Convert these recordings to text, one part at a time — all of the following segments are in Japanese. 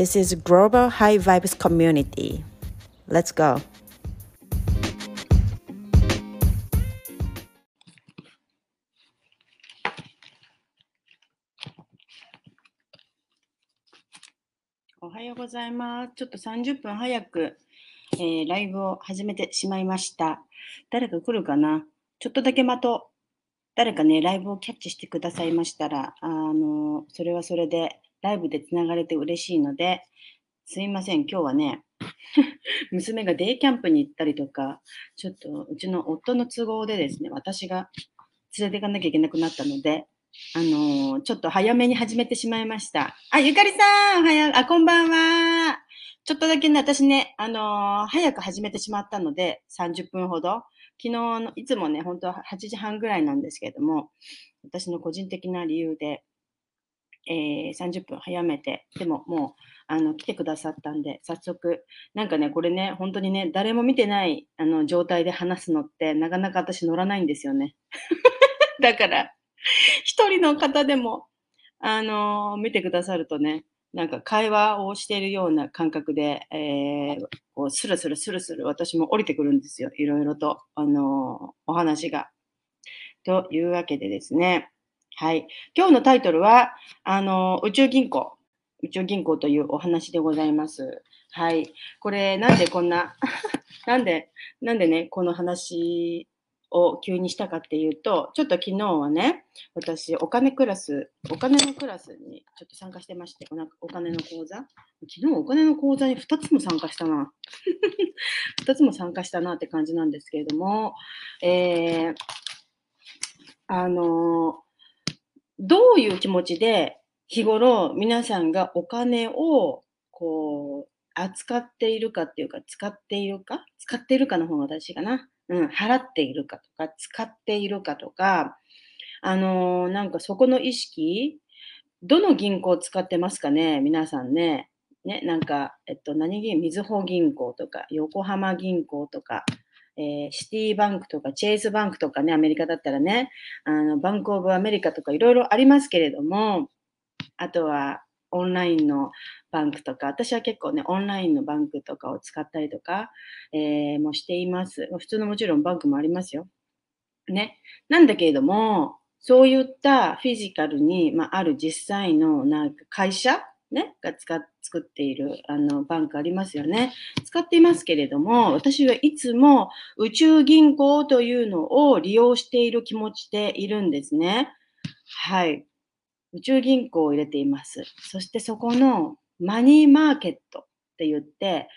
This is Global High Vibes Community. Let's go! おはようございます。ちょっと30分早く、えー、ライブを始めてしまいました。誰か来るかな？ちょっとだけ待とう。誰かね、ライブをキャッチしてくださいましたら、あの、それはそれでライブでつながれて嬉しいので、すいません、今日はね、娘がデイキャンプに行ったりとか、ちょっとうちの夫の都合でですね、私が連れて行かなきゃいけなくなったので、あのー、ちょっと早めに始めてしまいました。あ、ゆかりさん、おはよう、あ、こんばんは。ちょっとだけね、私ね、あのー、早く始めてしまったので、30分ほど。昨日の、いつもね、本当は8時半ぐらいなんですけれども、私の個人的な理由で、えー、30分早めて、でももう、あの、来てくださったんで、早速、なんかね、これね、本当にね、誰も見てないあの状態で話すのって、なかなか私乗らないんですよね。だから、一人の方でも、あのー、見てくださるとね、なんか会話をしているような感覚で、えー、こうスルスルスルスル私も降りてくるんですよ。いろいろと、あのー、お話が。というわけでですね。はい。今日のタイトルは、あの、宇宙銀行。宇宙銀行というお話でございます。はい。これ、なんでこんな なんで、なんでね、この話を急にしたかっていうと、ちょっと昨日はね、私、お金クラス、お金のクラスにちょっと参加してまして、お金の講座。昨日お金の講座に2つも参加したな。2つも参加したなって感じなんですけれども、えー、あのどういう気持ちで日頃皆さんがお金をこう扱っているかっていうか使っているか？使っているかの方が正しいかな？うん、払っているかとか使っているかとか、あのー、なんかそこの意識、どの銀行を使ってますかね？皆さんね。ね、なんか、えっと、何銀、みずほ銀行とか、横浜銀行とか、えー、 Citibank とか Chase Bank とかね、アメリカだったらね、あの Bank of America とかいろいろありますけれども、あとはオンラインの bank とか、私は結構ね、オンラインの bank とかを使ったりとか、えー、もしています。普通のもちろん bank もありますよ。ね。なんだけれども、そういった physical に、まあ、ある実際のなんか会社ね、が使っ作っているあの bank ありますよね。使っていますけれども、私はいつも宇宙銀行というのを利用している気持ちでいるんですね。はい。宇宙銀行を入れています。そしてそこのマニーマーケットって言って、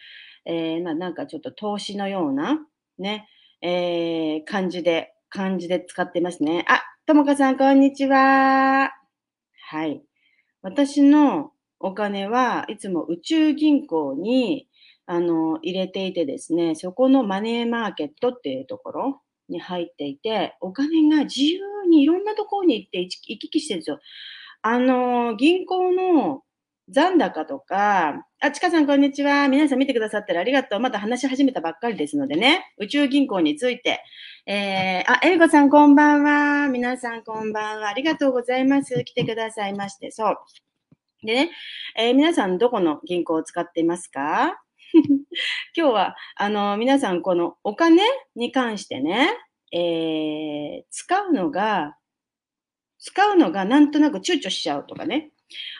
えー、まあ、なんかちょっと投資のようなね、えー、感じで、感じで使ってますね。あ、ともかさん、こんにちは。はい。私のお金はいつも宇宙銀行にあの入れていてですね、そこのマネーマーケットっていうところに入っていて、お金が自由にいろんなところに行って行き来してるんですよ。あの、銀行の残高とか、あ、ちかさんこんにちは。皆さん見てくださったらありがとう。まだ話し始めたばっかりですのでね、宇宙銀行について。えー、あ、エリコさんこんばんは。皆さんこんばんは。ありがとうございます。来てくださいまして。そう。でね、えー、皆さんどこの銀行を使っていますか？今日は、あの、皆さんこのお金に関してね、えー、使うのが、使うのがなんとなく躊躇しちゃうとかね、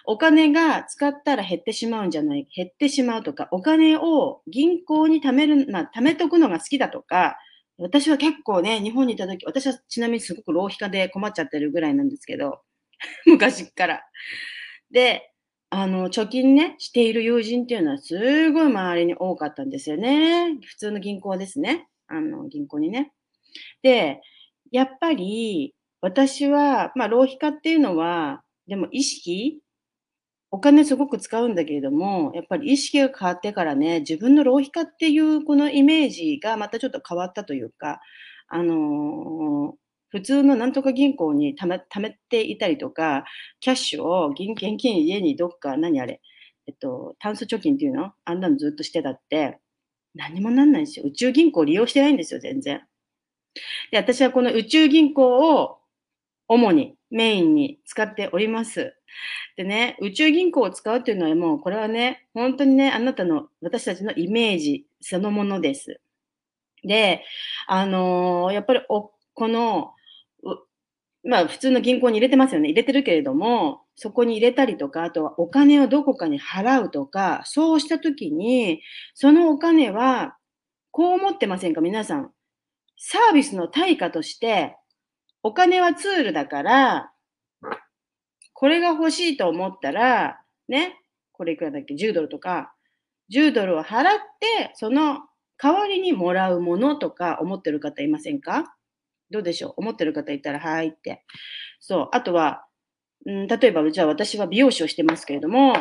お金が使ったら減ってしまうんじゃない、減ってしまうとか、お金を銀行に貯める、まあ、貯めとくのが好きだとか、私は結構ね、日本にいた時、私はちなみにすごく浪費家で困っちゃってるぐらいなんですけど、昔から。で、あの、貯金ね、している友人っていうのはすごい周りに多かったんですよね。普通の銀行ですね。あの、銀行にね。で、やっぱり、私は、まあ、浪費家っていうのは、でも意識お金すごく使うんだけれども、やっぱり意識が変わってからね、自分の浪費家っていうこのイメージがまたちょっと変わったというか、あの、普通のなんとか銀行にため貯めていたりとか、キャッシュを現現金家にどっか、何あれ、えっと、タンス貯金っていうの？あんなのずっとしてたって、何もなんないんですよ。宇宙銀行利用してないんですよ、全然。で、私はこの宇宙銀行を主にメインに使っております。でね、宇宙銀行を使うっていうのはもう、これはね、本当にね、あなたの、私たちのイメージそのものです。で、あのーやっぱりお、この、まあ、普通の銀行に入れてますよね。入れてるけれども、そこに入れたりとか、あとはお金をどこかに払うとか、そうしたときに、そのお金は、こう思ってませんか？皆さん。サービスの対価として、お金はツールだから、これが欲しいと思ったら、ね、これいくらだっけ ?10 ドルとか、10ドルを払って、その代わりにもらうものとか思ってる方いませんか？どうでしょう？思ってる方いたら、はいって。そう。あとは、うん、例えば、じゃあ私は美容師をしてますけれども、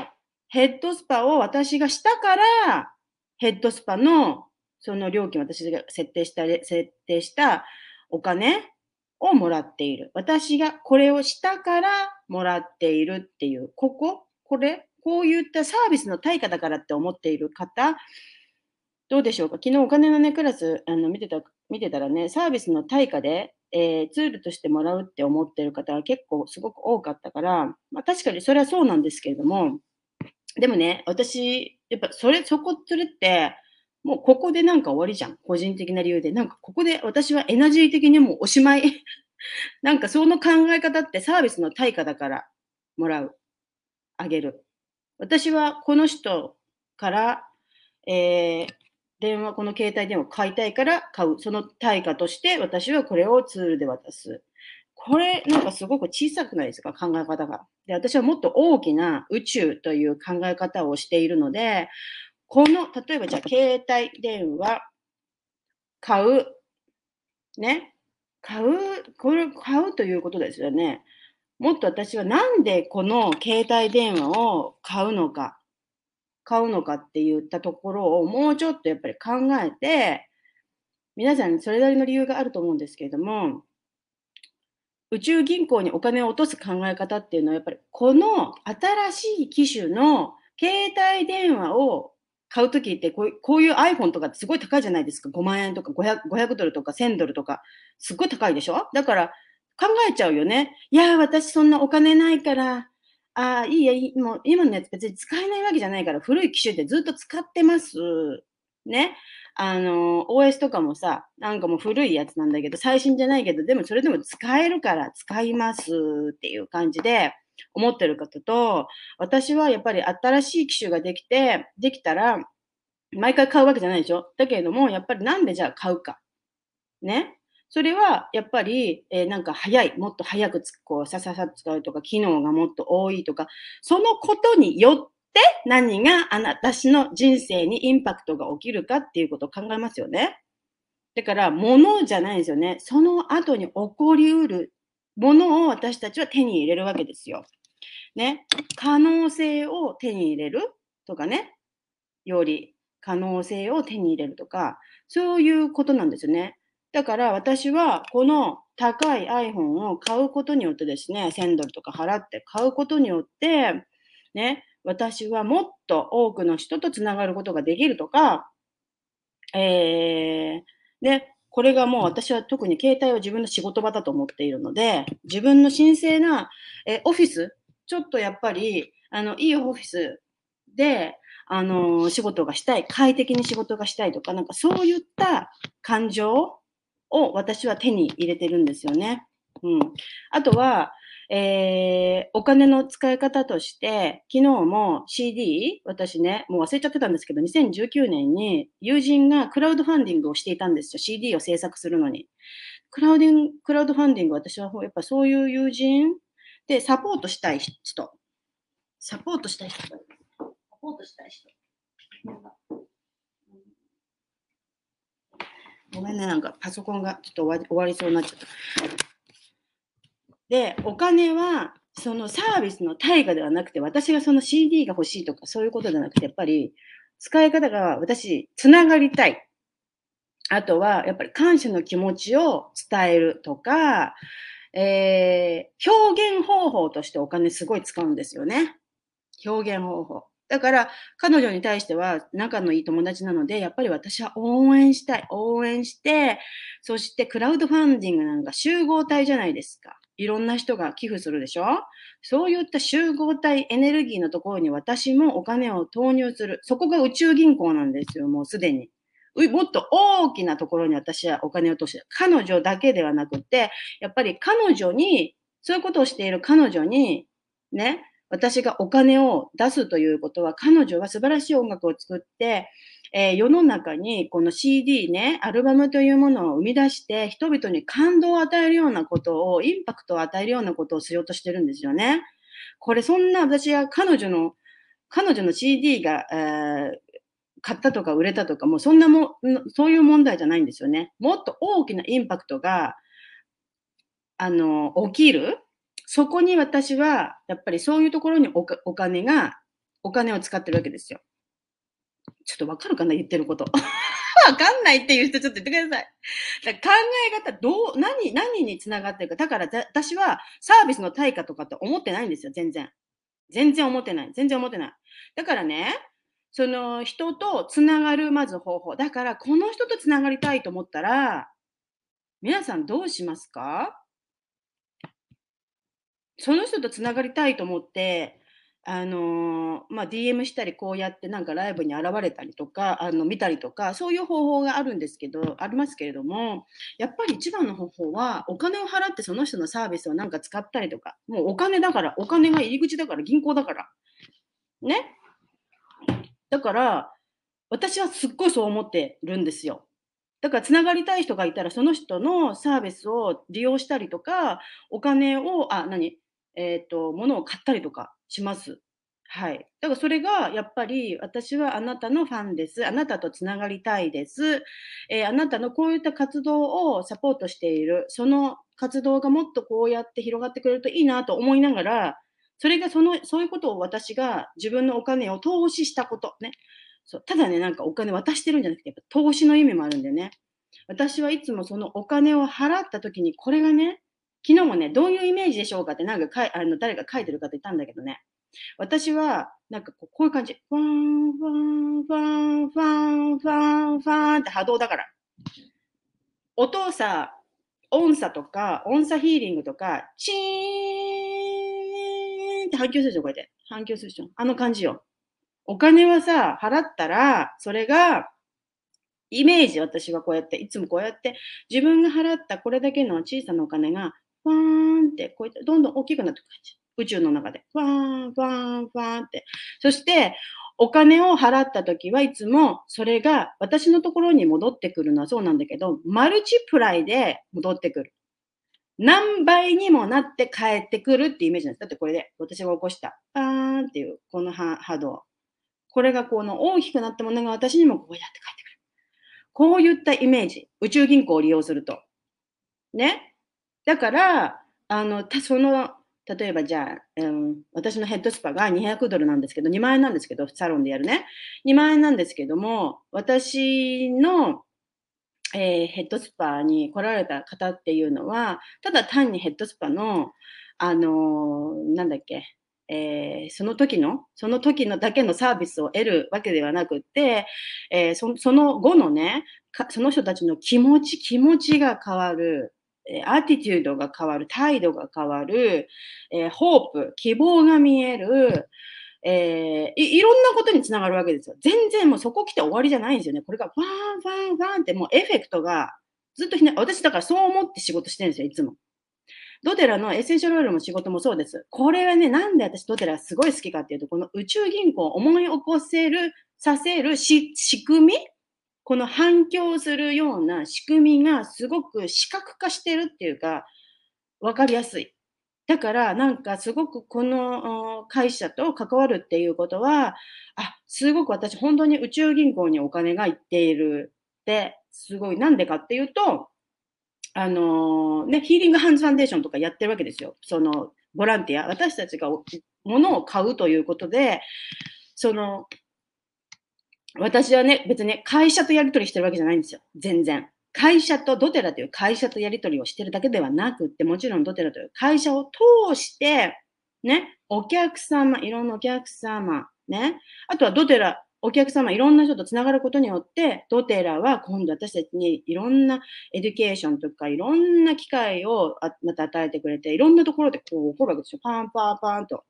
ヘッドスパを私がしたから、ヘッドスパのその料金、私が設定した、設定したお金をもらっている。私がこれをしたからもらっているっていう、ここ？これ？こういったサービスの対価だからって思っている方、どうでしょうか？昨日お金のね、クラスあの見てた、見てたらね、サービスの対価で、えー、ツールとしてもらうって思ってる方が結構すごく多かったから、まあ確かにそれはそうなんですけれども、でもね、私、やっぱそれ、そこ、それって、もうここでなんか終わりじゃん。個人的な理由で。なんかここで私はエナジー的にもうおしまい。なんかその考え方ってサービスの対価だからもらう。あげる。私はこの人から、えー、電話、この携帯電話を買いたいから買う。その対価として私はこれをツールで渡す。これ、なんかすごく小さくないですか？考え方が。で、私はもっと大きな宇宙という考え方をしているので、この、例えばじゃあ、携帯電話、買う、ね、買う、これ、買うということですよね。もっと私はなんでこの携帯電話を買うのか、買うのかって言ったところをもうちょっとやっぱり考えて、皆さんそれなりの理由があると思うんですけれども、宇宙銀行にお金を落とす考え方っていうのは、やっぱりこの新しい機種の携帯電話を買うときってこうこういう iPhone とかすごい高いじゃないですか。5万円とか 500, 500ドルとか1000ドルとか、すっごい高いでしょ？だから考えちゃうよね。いや、私そんなお金ないから、ああ、いいや、もう今のやつ別に使えないわけじゃないから、古い機種でずっと使ってます。ね。あの、OS とかもさ、なんかもう古いやつなんだけど、最新じゃないけど、でもそれでも使えるから使いますっていう感じで、思ってる方と、私はやっぱり新しい機種ができて、できたら、毎回買うわけじゃないでしょ？だけれども、やっぱりなんでじゃあ買うか。ね。それは、やっぱり、えー、なんか早い、もっと早くつこう、さささ使うとか、機能がもっと多いとか、そのことによって何があなたの人生にインパクトが起きるかっていうことを考えますよね。だから、物じゃないですよね。その後に起こりうるものを私たちは手に入れるわけですよ。ね。可能性を手に入れるとかね。より可能性を手に入れるとか、そういうことなんですよね。だから私はこの高い iPhone を買うことによってですね、1000ドルとか払って買うことによって、ね、私はもっと多くの人とつながることができるとか、えー、ね、これがもう私は特に携帯を自分の仕事場だと思っているので、自分の神聖なえオフィス、ちょっとやっぱり、あの、いいオフィスで、あの、仕事がしたい、快適に仕事がしたいとか、なんかそういった感情を私は手に入れてるんですよね。うん。あとは、えー、お金の使い方として、昨日も CD、私ね、もう忘れちゃってたんですけど、2019年に友人がクラウドファンディングをしていたんですよ。CD を制作するのに。クラウディング、クラウドファンディング、私はやっぱそういう友人でサポートしたい人。サポートしたい人。サポートしたい人。ごめんね、なんかパソコンがちょっと終わりそうになっちゃった。で、お金はそのサービスの対価ではなくて、私がその CD が欲しいとかそういうことじゃなくて、やっぱり使い方が私、つながりたい。あとは、やっぱり感謝の気持ちを伝えるとか、えー、表現方法としてお金すごい使うんですよね。表現方法。だから、彼女に対しては仲のいい友達なので、やっぱり私は応援したい。応援して、そしてクラウドファンディングなんか集合体じゃないですか。いろんな人が寄付するでしょ？そういった集合体エネルギーのところに私もお金を投入する。そこが宇宙銀行なんですよ、もうすでに。もっと大きなところに私はお金を投資彼女だけではなくて、やっぱり彼女に、そういうことをしている彼女に、ね、私がお金を出すということは、彼女は素晴らしい音楽を作って、えー、世の中にこの CD ね、アルバムというものを生み出して、人々に感動を与えるようなことを、インパクトを与えるようなことをしようとしてるんですよね。これ、そんな私は彼女の、彼女の CD が、えー買ったとか売れたとか、もうそんなも、そういう問題じゃないんですよね。もっと大きなインパクトが、あの、起きる。そこに私は、やっぱりそういうところにおお金が、お金を使ってるわけですよ。ちょっとわかるかな言ってること。わかんないっていう人ちょっと言ってください。だ考え方、どう、何、何につながってるか。だから私はサービスの対価とかって思ってないんですよ、全然。全然思ってない。全然思ってない。だからね、その人とつながるまず方法。だから、この人とつながりたいと思ったら、皆さんどうしますか？その人とつながりたいと思って、あのまあ、DM したり、こうやってなんかライブに現れたりとか、あの見たりとか、そういう方法があるんですけど、ありますけれども、やっぱり一番の方法は、お金を払ってその人のサービスをなんか使ったりとか、もうお金だから、お金が入り口だから、銀行だから。ね。だから、私はすっごいそう思ってるんですよ。だから、つながりたい人がいたら、その人のサービスを利用したりとか、お金を、あ、何？えっ、ー、と、物を買ったりとかします。はい。だからそれがやっぱり私はあなたのファンです。あなたとつながりたいです。えー、あなたのこういった活動をサポートしている。その活動がもっとこうやって広がってくれるといいなと思いながら、それがその、そういうことを私が自分のお金を投資したこと。ね。そうただね、なんかお金渡してるんじゃなくて、やっぱ投資の意味もあるんだよね。私はいつもそのお金を払った時に、これがね、昨日もね、どういうイメージでしょうかってなんかかいあの誰か書いてる方いたんだけどね。私は、なんかこうこういう感じ。ファン、ファン、ファン、ファン、ファン、ファンって波動だから。音をさ、音差とか、音差ヒーリングとか、チーンって反響するでしょ、こうやって。反響するでしょ。あの感じよ。お金はさ、払ったら、それが、イメージ、私はこうやって、いつもこうやって、自分が払ったこれだけの小さなお金が、ファーンって、こうやってどんどん大きくなっていく感じ。宇宙の中で。ファーン、ファーン、ファーンって。そして、お金を払った時はいつもそれが私のところに戻ってくるのはそうなんだけど、マルチプライで戻ってくる。何倍にもなって帰ってくるってイメージなんです。だってこれで私が起こした、パーンっていうこの波動。これがこの大きくなったものが私にもこうやって帰ってくる。こういったイメージ。宇宙銀行を利用すると。ね。だから、あの、たその、例えばじゃあ、うん、私のヘッドスパが200ドルなんですけど、2万円なんですけど、サロンでやるね。2万円なんですけども、私のえー、ヘッドスパに来られた方っていうのは、ただ単にヘッドスパの、あのー、なんだっけ、えー、その時の、その時のだけのサービスを得るわけではなくて、え、そその後のねその人たちの気持ち、気持ちが変わる、えアティチュードが変わる、態度が変わる、えホープ、希望が見える、えー、いいろんなことにつながるわけですよ。全然もうそこ来て終わりじゃないんですよね。これがファンファンファンってもうエフェクトがずっとひね、私だからそう思って仕事してるんですよ、いつも。ドテラのエッセンシャルオイルも仕事もそうです。これはね、なんで私ドテラすごい好きかっていうと、この宇宙銀行を思い起こせる、させる仕組みこの反響するような仕組みがすごく視覚化してるっていうか、わかりやすい。だから、なんかすごくこの会社と関わるっていうことは、あ、すごく私本当に宇宙銀行にお金が行っているって、すごい、なんでかっていうと、あのね、ヒーリングハンズファンデーションとかやってるわけですよ。その、ボランティア、私たちが物を買うということで、その、私はね、別に会社とやり取りしてるわけじゃないんですよ。全然。会社とドテラという会社とやり取りをしてるだけではなくって、もちろんドテラという会社を通して、ね、お客様、いろんなお客様、ね、あとは doTERRA、お客様、いろんな人とつながることによって、 doTERRA は今度私たちにいろんな education とかいろんな機会をまた与えてくれて、いろんなところでこう起こるわけですよ。パンパーパンと。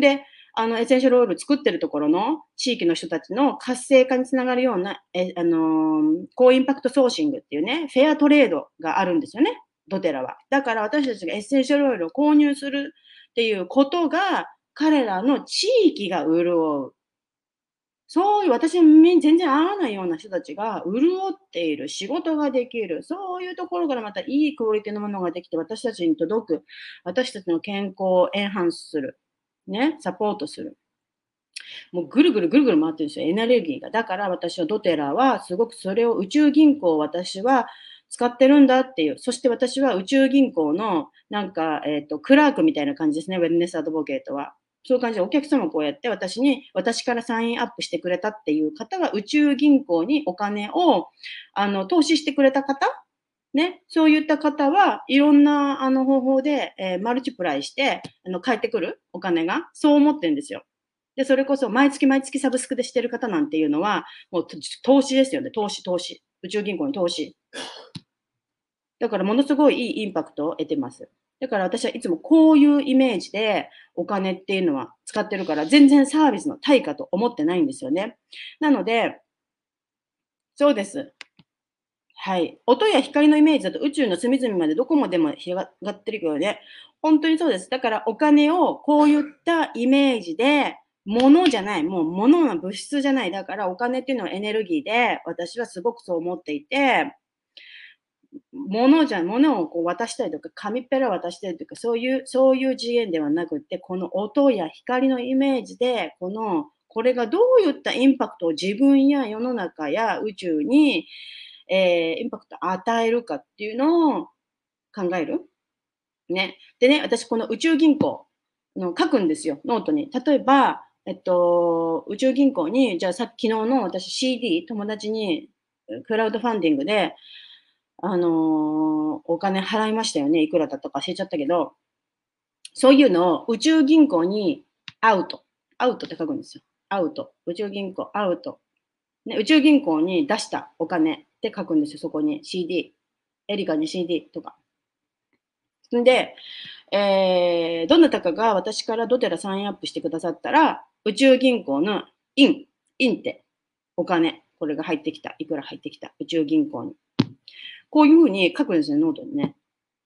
で、あの、エッセンシャルオイル作ってるところの地域の人たちの活性化につながるような、え、あの、 Co-Impact Sourcing っていうね、フェアトレードがあるんですよね、 doTERRA は。だから私たちがエッセンシャルオイルを購入するっていうことが、彼らの地域が潤う。そういう私に全然合わないような人たちが潤っている、仕事ができる、そういうところからまたいいクオリティのものができて私たちに届く、私たちの健康をエンハンスする。ね、サポートする。もうぐるぐるぐるぐる回ってるんですよ、エネルギーが。だから私はドテラはすごくそれを宇宙銀行を私は使ってるんだっていう。そして私は宇宙銀行のなんか、えっ、ー、と、クラークみたいな感じですね、ウェルネスアドボケートは。そういう感じでお客様こうやって私に、私からサインアップしてくれたっていう方が宇宙銀行にお金を、あの、投資してくれた方ね、そういった方はいろんなあの方法で、えー、マルチプライして、あの、帰ってくるお金が、そう思ってるんですよ。で、それこそ毎月毎月サブスクでしてる方なんていうのは、もう投資ですよね。投資、投資。宇宙銀行に投資。だからものすごいいいインパクトを得てます。だから私はいつもこういうイメージでお金っていうのは使ってるから、全然サービスの対価と思ってないんですよね。なので、そうです。はい。音や光のイメージだと宇宙の隅々までどこまでも広がってるけどね。本当にそうです。だからお金をこういったイメージで、物じゃない、もう物の物質じゃない。だからお金っていうのはエネルギーで、私はすごくそう思っていて、物じゃ、物をこう渡したりとか、紙ペラ渡したりとか、そういう、そういう次元ではなくて、この音や光のイメージで、この、これがどういったインパクトを自分や世の中や宇宙に、えー、インパクト与えるかっていうのを考える？ね。でね、私この宇宙銀行の書くんですよ、ノートに。例えば、えっと、宇宙銀行に、じゃあさっき昨日の私 CD、友達にクラウドファンディングで、あのー、お金払いましたよね。いくらだったか忘れちゃったけど、そういうのを宇宙銀行にアウト。アウトって書くんですよ。アウト。宇宙銀行アウト。ね、宇宙銀行に出したお金って書くんですよ、そこに CD。エリカに CD とか。んで、えー、どなたかが私からドテラサインアップしてくださったら、宇宙銀行のin、in ってお金、これが入ってきた、いくら入ってきた、宇宙銀行に。こういうふうに書くんですよ、ノートにね。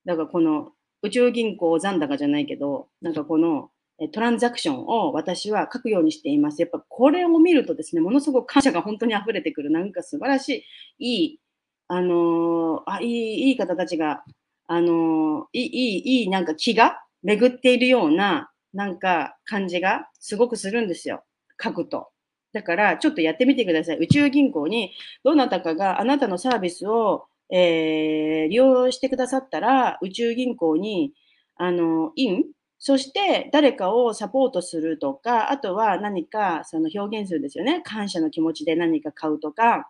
だからこの宇宙銀行残高じゃないけど、なんかこの transaction を私は書くようにしています。やっぱこれを見るとですね、ものすごく感謝が本当に溢れてくる、なんか素晴らしい、いい、あのー、あ、いい、いい方たちが、あのー、いい、いい、なんか気が巡っているような、なんか感じがすごくするんですよ。書くと。だから、ちょっとやってみてください。宇宙銀行に、どなたかがあなたのサービスを、えー、利用してくださったら、宇宙銀行に、あの、インそして誰かをサポートするとか、あとは何かその表現するんですよね。感謝の気持ちで何か買うとか、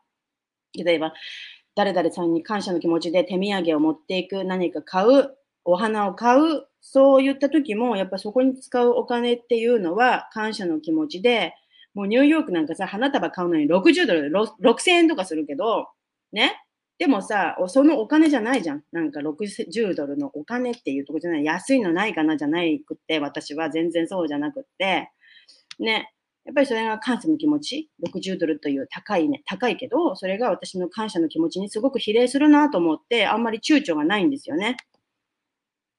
例えば誰々さんに感謝の気持ちで手土産を持っていく、何か買う、お花を買う、そういった時も、やっぱそこに使うお金っていうのは感謝の気持ちで、もうニューヨークなんかさ、花束買うのに60ドルで6000円とかするけど、ね、でもさ、そのお金じゃないじゃん。なんか60ドルのお金っていうとこじゃない。安いのないかなじゃないくって、私は全然そうじゃなくって、ね。やっぱりそれが感謝の気持ち、60ドルという高いね、高いけど、それが私の感謝の気持ちにすごく比例するなと思って、あんまり躊躇がないんですよね。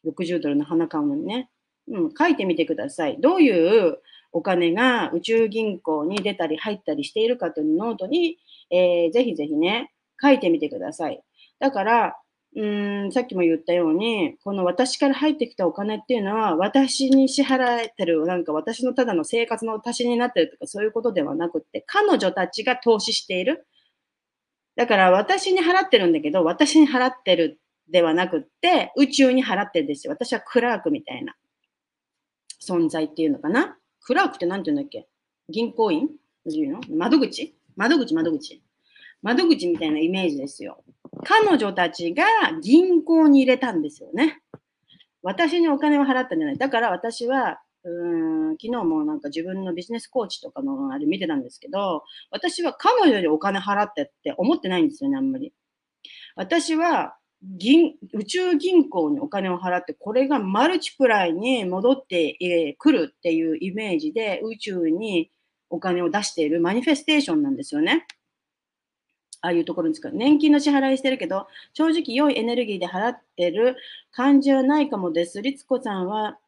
60ドルの花買うのにね。うん、書いてみてください。どういうお金が宇宙銀行に出たり入ったりしているかというノートに、えー、ぜひぜひね、書いてみてください。だから、うーん、さっきも言ったように、この私から入ってきたお金っていうのは、私に支払えてる、なんか私のただの生活の足しになってるとか、そういうことではなくって、彼女たちが投資している。だから私に払ってるんだけど、私に払ってるではなくって、宇宙に払ってるんですよ。私はクラークみたいな。存在っていうのかな。クラークって何て言うんだっけ？銀行員？いうの？窓口？窓口、窓口。窓口みたいなイメージですよ。彼女たちが銀行に入れたんですよね。私にお金を払ったんじゃない。だから私は、うん昨日もなんか自分のビジネスコーチとかのあれ見てたんですけど、私は彼女にお金払ってって思ってないんですよね、あんまり。私は銀宇宙銀行にお金を払って、これがマルチプライに戻ってくるっていうイメージで宇宙にお金を出しているマニフェステーションなんですよね。ああいうところに使う。年金の支払いしてるけど、正直良いエネルギーで払ってる感じはないかもです。律子さんは、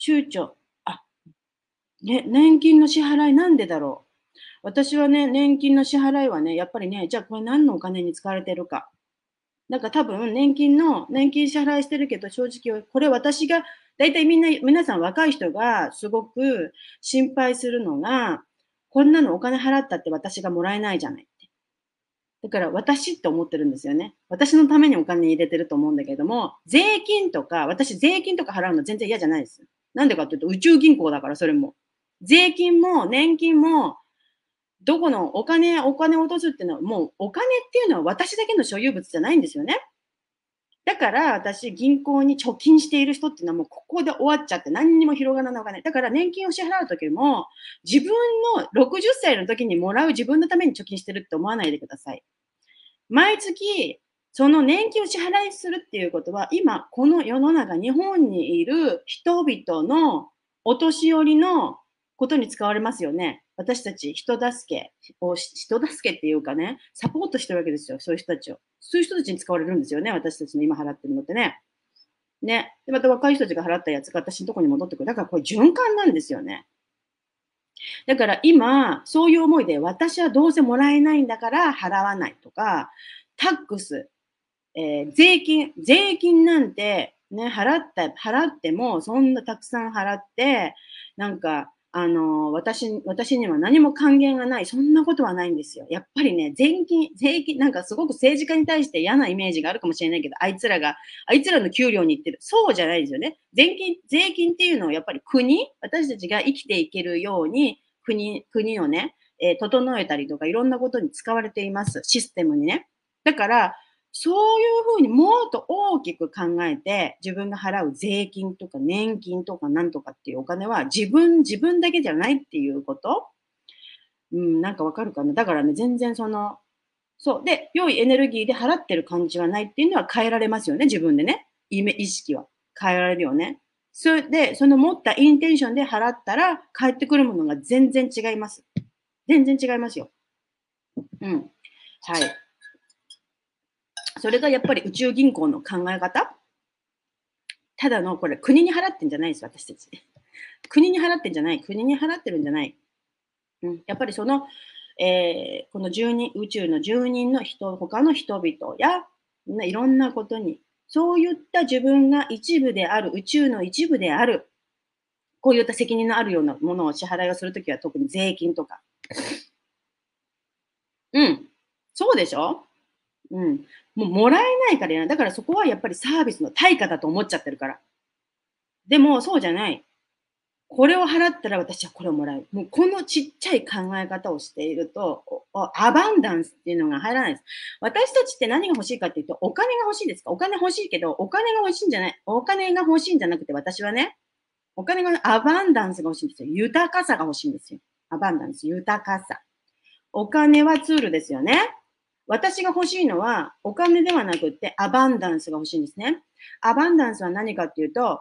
躊躇。あ、ね、年金の支払いなんでだろう。私はね、年金の支払いはね、やっぱりね、じゃあこれ何のお金に使われてるか。なんか多分、年金の、年金支払いしてるけど、正直、これ私が、大体みんな、皆さん若い人がすごく心配するのが、こんなのお金払ったって私がもらえないじゃない。だから私って思ってるんですよね。私のためにお金入れてると思うんだけども、税金とか、私税金とか払うの全然嫌じゃないです。なんでかっていうと宇宙銀行だからそれも。税金も年金も、どこのお金、お金を落とすっていうのはもうお金っていうのは私だけの所有物じゃないんですよね。だから私、銀行に貯金している人っていうのはもうここで終わっちゃって何にも広がらないお金。だから年金を支払うときも自分の60歳の時にもらう自分のために貯金してるって思わないでください。毎月、その年金を支払いするっていうことは今この世の中日本にいる人々のお年寄りのことに使われますよね。私たち人助けを、人助けっていうかね、サポートしてるわけですよ、そういう人たちを。そういう人たちに使われるんですよね、私たちの今払ってるのってね。ね。で、また若い人たちが払ったやつが私のとこに戻ってくる。だからこれ循環なんですよね。だから今、そういう思いで私はどうせもらえないんだから払わないとか、タックス、えー、税金、税金なんてね、払った、払ってもそんなたくさん払って、なんかあの、私、私には何も還元がない。そんなことはないんですよ。やっぱりね、税金、税金、なんかすごく政治家に対して嫌なイメージがあるかもしれないけど、あいつらが、あいつらの給料に行ってる。そうじゃないですよね。税金、税金っていうのはやっぱり国、私たちが生きていけるように、国、国をね、えー、整えたりとかいろんなことに使われています。システムにね。だから、そういうふうにもっと大きく考えて、自分が払う税金とか年金とかなんとかっていうお金は自分、自分だけじゃないっていうことうん、なんかわかるかな？だからね、全然その、そう。で、良いエネルギーで払ってる感じはないっていうのは変えられますよね、自分でね。意意識は変えられるよね。それで、その持ったインテンションで払ったら、返ってくるものが全然違います。全然違いますよ。うん。はい。それがやっぱり宇宙銀行の考え方？ただの、これ国に払ってんじゃないです、私たち。国に払ってんじゃない。国に払ってるんじゃない。うん、やっぱりその、えー、この住人、宇宙の住人の人、他の人々や、いろんなことに、そういった自分が一部である、宇宙の一部である、こういった責任のあるようなものを支払いをするときは特に税金とか。うん。そうでしょ？うん。もうもらえないからやだからそこはやっぱりサービスの対価だと思っちゃってるから。でも、そうじゃない。これを払ったら私はこれをもらう。もうこのちっちゃい考え方をしていると、アバンダンスっていうのが入らないです。私たちって何が欲しいかっていうと、お金が欲しいですか？お金欲しいけど、お金が欲しいんじゃない、お金が欲しいんじゃなくて、私はね、お金が、アバンダンスが欲しいんですよ。豊かさが欲しいんですよ。アバンダンス、豊かさ。お金はツールですよね。私が欲しいのはお金ではなくってアバンダンスが欲しいんですね。アバンダンスは何かっていうと、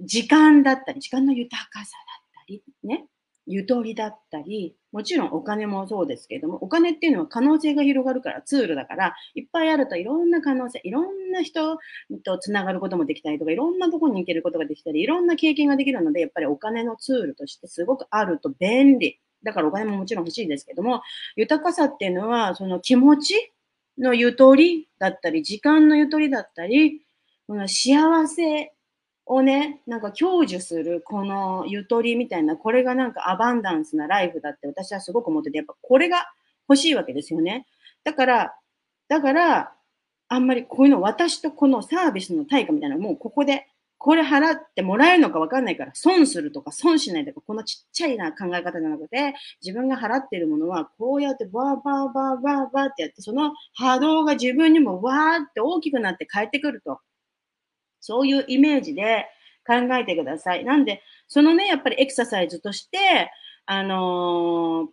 時間だったり、時間の豊かさだったり、ね、ゆとりだったり、もちろんお金もそうですけれども、お金っていうのは可能性が広がるからツールだから、いっぱいあるといろんな可能性、いろんな人とつながることもできたりとか、いろんなところに行けることができたり、いろんな経験ができるので、やっぱりお金のツールとしてすごくあると便利。だからお金ももちろん欲しいんですけども、豊かさっていうのは、その気持ちのゆとりだったり、時間のゆとりだったり、この幸せをね、なんか享受するこのゆとりみたいな、これがなんかアバンダンスなライフだって私はすごく思ってて、やっぱこれが欲しいわけですよね。だから、だから、あんまりこういうの私とこのサービスの対価みたいなもうここでこれ払ってもらえるのか分かんないから、損するとか損しないとか、このちっちゃいな考え方じゃなくて、自分が払っているものは、こうやってバーバーバーバーバーってやって、その波動が自分にもわーって大きくなって帰ってくると。そういうイメージで考えてください。なんで、そのね、やっぱりエクササイズとして、あの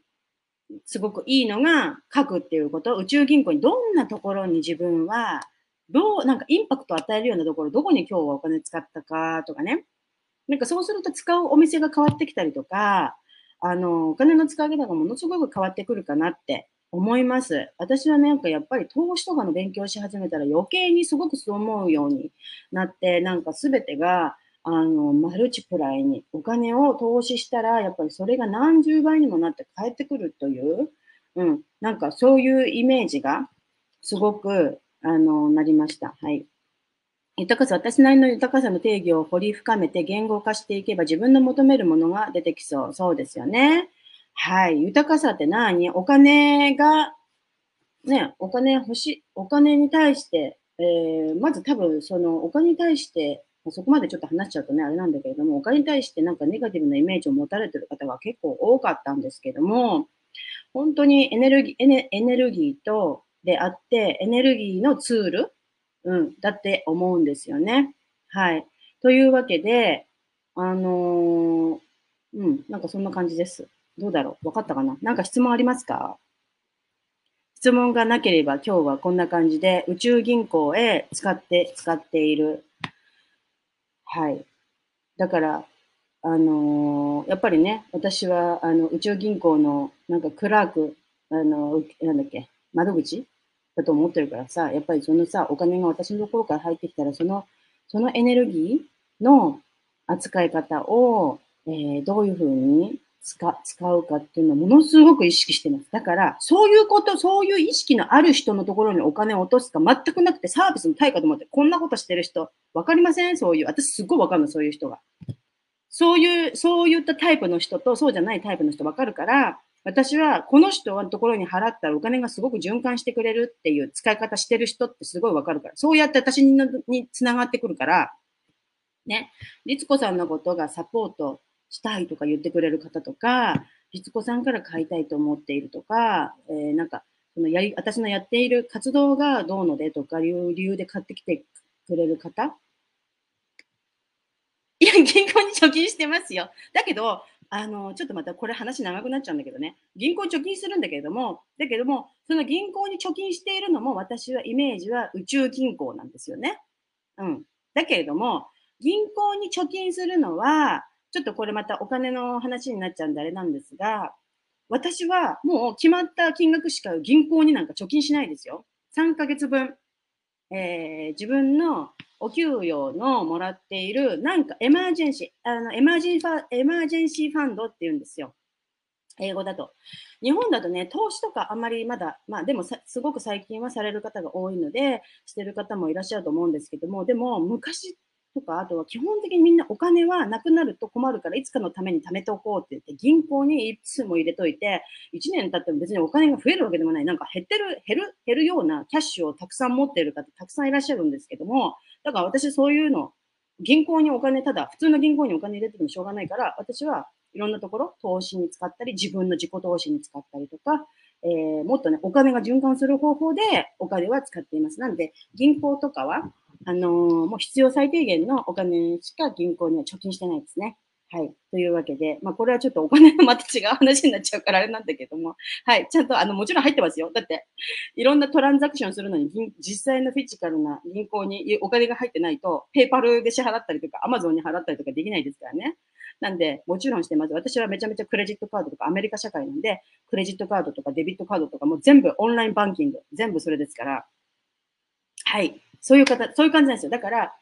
ー、すごくいいのが書くっていうこと、宇宙銀行にどんなところに自分はどう、なんかインパクトを与えるようなところ、どこに今日はお金使ったかとかね。なんかそうすると使うお店が変わってきたりとか、あの、お金の使い方がものすごく変わってくるかなって思います。私はなんかやっぱり投資とかの勉強し始めたら余計にすごくそう思うようになって、なんか全てが、あの、マルチプライにお金を投資したら、やっぱりそれが何十倍にもなって返ってくるという、うん、なんかそういうイメージがすごくあの、なりました。はい。豊かさ、私なりの豊かさの定義を掘り深めて言語化していけば自分の求めるものが出てきそう。そうですよね。はい。豊かさって何？お金が、ね、お金欲しい、お金に対して、えー、まず多分そのお金に対して、そこまでちょっと話しちゃうとね、あれなんだけれども、お金に対してなんかネガティブなイメージを持たれてる方が結構多かったんですけども、本当にエネルギー、エネエネルギーとであって、エネルギーのツール、うん、だって思うんですよね。はい。というわけで、あのー、うん、なんかそんな感じです。どうだろう？わかったかな？なんか質問ありますか？質問がなければ今日はこんな感じで宇宙銀行へ使って使っている。はい。だから、あのー、やっぱりね、私はあの宇宙銀行のなんかクラーク、あの、なんだっけ、窓口だと思ってるからさ、やっぱりそのさ、お金が私のところから入ってきたら、その、そのエネルギーの扱い方を、えー、どういうふうに使使うかっていうのをものすごく意識してます。だから、そういうこと、そういう意識のある人のところにお金を落とすか全くなくて、サービスの対価と思って、こんなことしてる人、わかりません？そういう。私すっごいわかるの、そういう人が。そういう、そういったタイプの人と、そうじゃないタイプの人わかるから、私はこの人のところに払ったらお金がすごく循環してくれるっていう使い方してる人ってすごいわかるから、そうやって私にに繋がってくるから、ね、律子さんのことがサポートしたいとか言ってくれる方とか、律子さんから買いたいと思っているとか、えー、なんか、そのやり、私のやっている活動がどうのでとかいう理由で買ってきてくれる方？いや、銀行に貯金してますよ。だけど、あの、ちょっとまたこれ話長くなっちゃうんだけどね、銀行貯金するんだけれども、だけども、その銀行に貯金しているのも私はイメージは宇宙銀行なんですよね。うん。だけれども、銀行に貯金するのは、ちょっとこれまたお金の話になっちゃうんであれなんですが、私はもう決まった金額しか銀行になんか貯金しないですよ。3ヶ月分。えー、自分のお給料のもらっている、なんかエマージェンシー、あのエマージェンファエマージェンシーファンドって言うんですよ。英語だと。日本だとね、投資とかあんまりまだ、まあでもすごく最近はされる方が多いので、してる方もいらっしゃると思うんですけども、でも昔とか、あとは基本的にみんなお金はなくなると困るから、いつかのために貯めておこうって言って、銀行にいつも入れといて、1年経っても別にお金が増えるわけでもない、なんか減ってる、減る、減るようなキャッシュをたくさん持っている方、たくさんいらっしゃるんですけども、だから私そういうの、銀行にお金、ただ普通の銀行にお金入れててもしょうがないから、私はいろんなところ、投資に使ったり、自分の自己投資に使ったりとか、えー、もっとね、お金が循環する方法でお金は使っています。なので、銀行とかは、あのー、もう必要最低限のお金しか銀行には貯金してないですね。はい。というわけで、まあ、これはちょっとお金の また違う話になっちゃうからあれなんだけども、はい。ちゃんと、あの、もちろん入ってますよ。だって、いろんなトランザクションするのに、実際のフィジカルな銀行にお金が入ってないと、ペーパルで支払ったりとか、アマゾンに払ったりとかできないですからね。なんで、もちろんしてます。私はめちゃめちゃクレジットカードとか、アメリカ社会なんで、クレジットカードとかデビットカードとかも全部オンラインバンキング、全部それですから、はい。そういう方、そういう感じなんですよ。だから、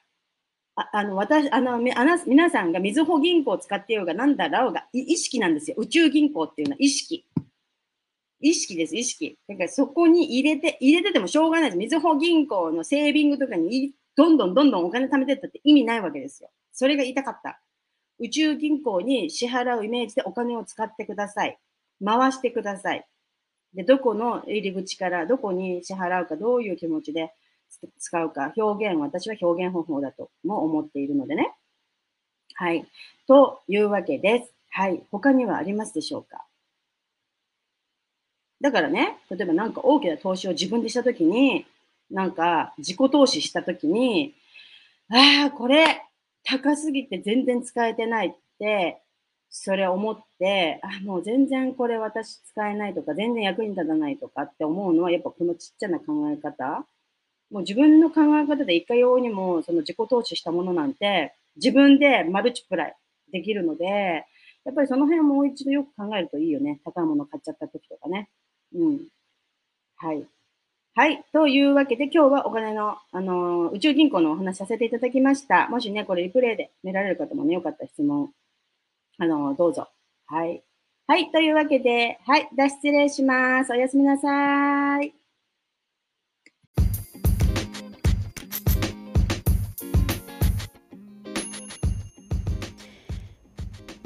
ああの、私、あの、あな、皆さんがみずほ銀行を使ってようが、なんだろうが、意識なんですよ。宇宙銀行っていうのは意識。意識です、意識。だからそこに入れて、入れててもしょうがないです。みずほ銀行のセービングとかにどんどんどんどんお金貯めてったって意味ないわけですよ。それが言いたかった。宇宙銀行に支払うイメージでお金を使ってください。回してください。で、どこの入り口からどこに支払うか、どういう気持ちで、使うか、表現、私は表現方法だとも思っているのでね。はい。というわけです。はい。他にはありますでしょうか？だからね、例えばなんか大きな投資を自分でしたときに、なんか自己投資したときに、ああ、これ高すぎて全然使えてないって、それ思って、あ、もう全然これ私使えないとか、全然役に立たないとかって思うのは、やっぱこのちっちゃな考え方。もう自分の考え方でいかようにも、その自己投資したものなんて、自分でマルチプライできるので、やっぱりその辺をもう一度よく考えるといいよね。高いもの買っちゃった時とかね。うん。はい。はい。というわけで、今日はお金の、あのー、宇宙銀行のお話させていただきました。もしね、これリプレイで見られる方もね、よかった質問、あのー、どうぞ。はい。はい。というわけで、はい。脱失礼します。おやすみなさい。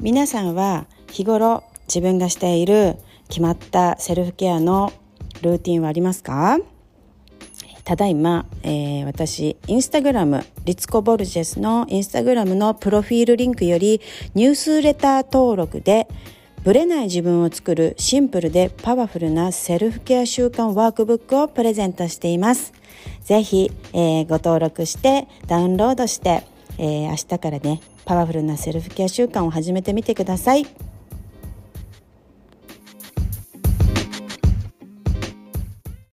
皆さんは日頃自分がしている決まったセルフケアのルーティンはありますか？ただいま、えー、私、インスタグラム、リツコ・ボルジェスのインスタグラムのプロフィールリンクよりニュースレター登録でブレない自分を作るシンプルでパワフルなセルフケア習慣ワークブックをプレゼントしています。ぜひ、えー、ご登録してダウンロードして、えー、明日からねパワフルなセルフケア習慣を始めてみてください。